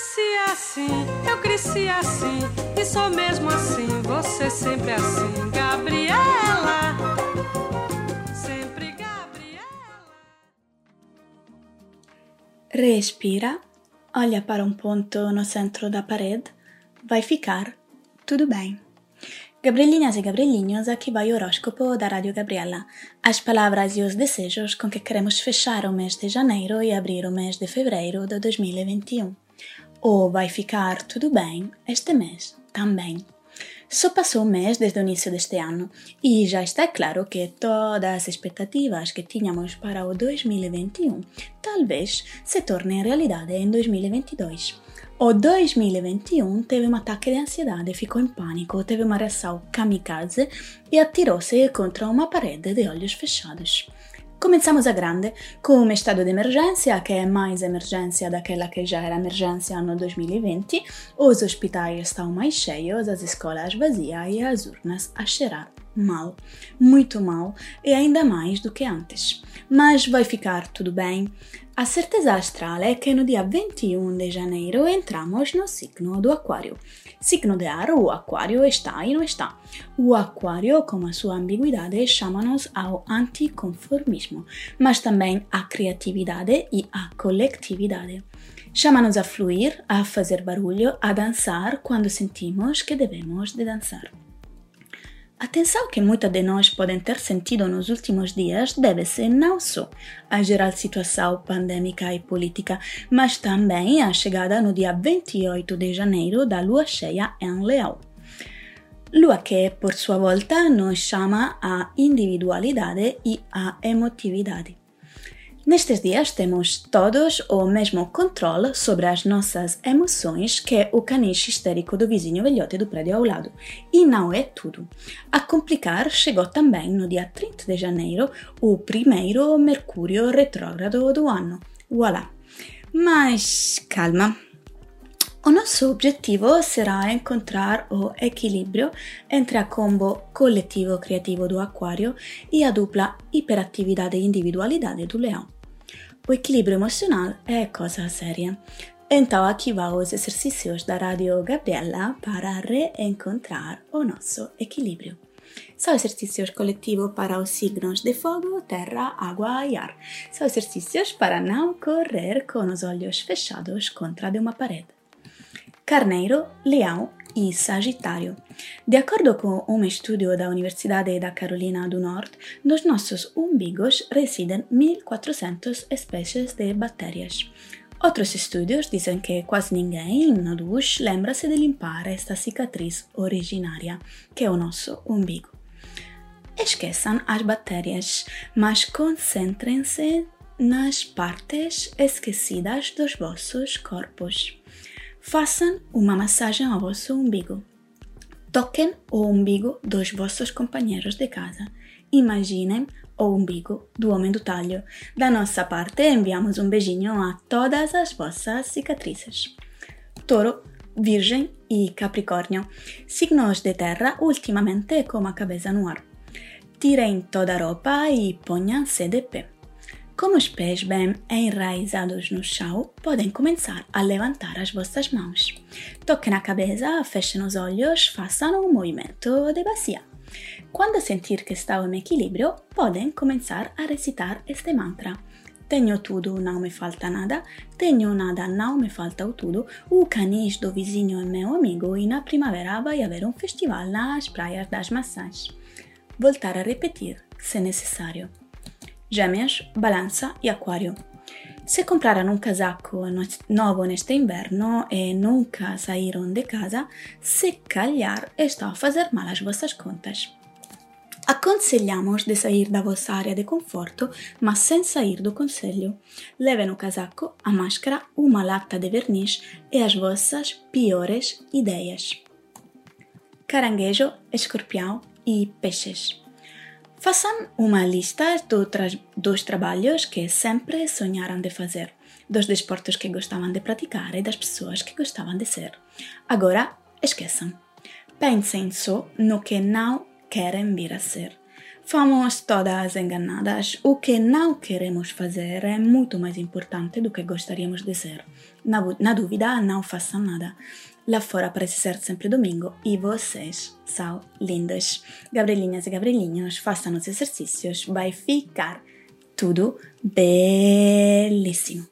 nasci assim, eu cresci assim, e sou mesmo assim, você sempre assim, Gabriela. Sempre Gabriela. Respira, olha para um ponto no centro da parede, vai ficar tudo bem. Gabrielinhas e Gabrielinhos, aqui vai o horóscopo da Rádio Gabriela. As palavras e os desejos com que queremos fechar o mês de janeiro e abrir o mês de fevereiro de 2021. Ou vai ficar tudo bem este mês também. Só passou um mês desde o início deste ano e já está claro que todas as expectativas que tínhamos para o 2021 talvez se tornem realidade em 2022. O 2021 teve um ataque de ansiedade, ficou em pânico, teve uma reação kamikaze e atirou-se contra uma parede de olhos fechados. Começamos a grande, com um estado de emergência, que é mais emergência daquela que já era emergência no 2020, os hospitais estão mais cheios, as escolas vazias e as urnas a mal, muito mal e ainda mais do que antes. Mas vai ficar tudo bem. A certeza astral é que no dia 21 de janeiro entramos no signo do Aquário. Signo de ar, o Aquário está e não está. O Aquário, com a sua ambiguidade, chama-nos ao anticonformismo, mas também à criatividade e à coletividade. Chama-nos a fluir, a fazer barulho, a dançar quando sentimos que devemos de dançar. A tensão que muitas de nós podem ter sentido nos últimos dias deve-se não só à geral situação pandêmica e política, mas também à chegada no dia 28 de janeiro da lua cheia em Leão. Lua que, por sua volta, nos chama à individualidade e à emotividade. Nestes dias temos todos o mesmo controle sobre as nossas emoções que o caniche histérico do vizinho velhote do prédio ao lado. E não é tudo. A complicar chegou também no dia 30 de janeiro o primeiro Mercúrio retrógrado do ano. Voilà! Mas calma! O nosso objetivo será encontrar o equilíbrio entre a combo coletivo-criativo do Aquário e a dupla hiperatividade e individualidade do Leão. O equilíbrio emocional é coisa séria. Então aqui vão os exercícios da Rádio Gabriela para reencontrar o nosso equilíbrio. São exercícios coletivos para os signos de fogo, terra, água e ar. São exercícios para não correr com os olhos fechados contra de uma parede. Carneiro, Leão e Sagitário. De acordo com um estudo da Universidade da Carolina do Norte, nos nossos umbigos residem 1400 espécies de bactérias. Outros estudos dizem que quase ninguém no duche lembra-se de limpar esta cicatriz originária, que é o nosso umbigo. Esqueçam as bactérias, mas concentrem-se nas partes esquecidas dos vossos corpos. Façam uma massagem ao vosso umbigo. Toquem o umbigo dos vossos companheiros de casa. Imaginem o umbigo do homem do talho. Da nossa parte, enviamos um beijinho a todas as vossas cicatrizes. Touro, Virgem e Capricórnio, signos de terra ultimamente com a cabeça no ar. Tirem toda a roupa e ponham-se de pé. Com os pés bem enraizados no chão, podem começar a levantar as vossas mãos. Toquem a cabeça, fechem os olhos, façam um movimento de bacia. Quando sentir que estão em equilíbrio, podem começar a recitar este mantra. Tenho tudo, não me falta nada. Tenho nada, não me falta o tudo. O canis do vizinho é meu amigo e na primavera vai haver um festival nas praias das maçãs. Voltar a repetir, se necessário. Gêmeas, Balança e Aquário. Se compraram um casaco novo neste inverno e nunca saíram de casa, se calhar está a fazer mal às vossas contas. Aconselhamos de sair da vossa área de conforto, mas sem sair do conselho. Levem o casaco, a máscara, uma lata de verniz e as vossas piores ideias. Caranguejo, escorpião e peixes. Façam uma lista do tra dos trabalhos que sempre sonharam de fazer, dos desportos que gostavam de praticar e das pessoas que gostavam de ser. Agora, esqueçam. Pensem só no que não querem vir a ser. Fomos todas enganadas. O que não queremos fazer é muito mais importante do que gostaríamos de ser. Na, na dúvida, não façam nada. Lá fora parece ser sempre domingo e vocês são lindos. Gabrielinhas e Gabrielinhos, façam os exercícios, vai ficar tudo belíssimo.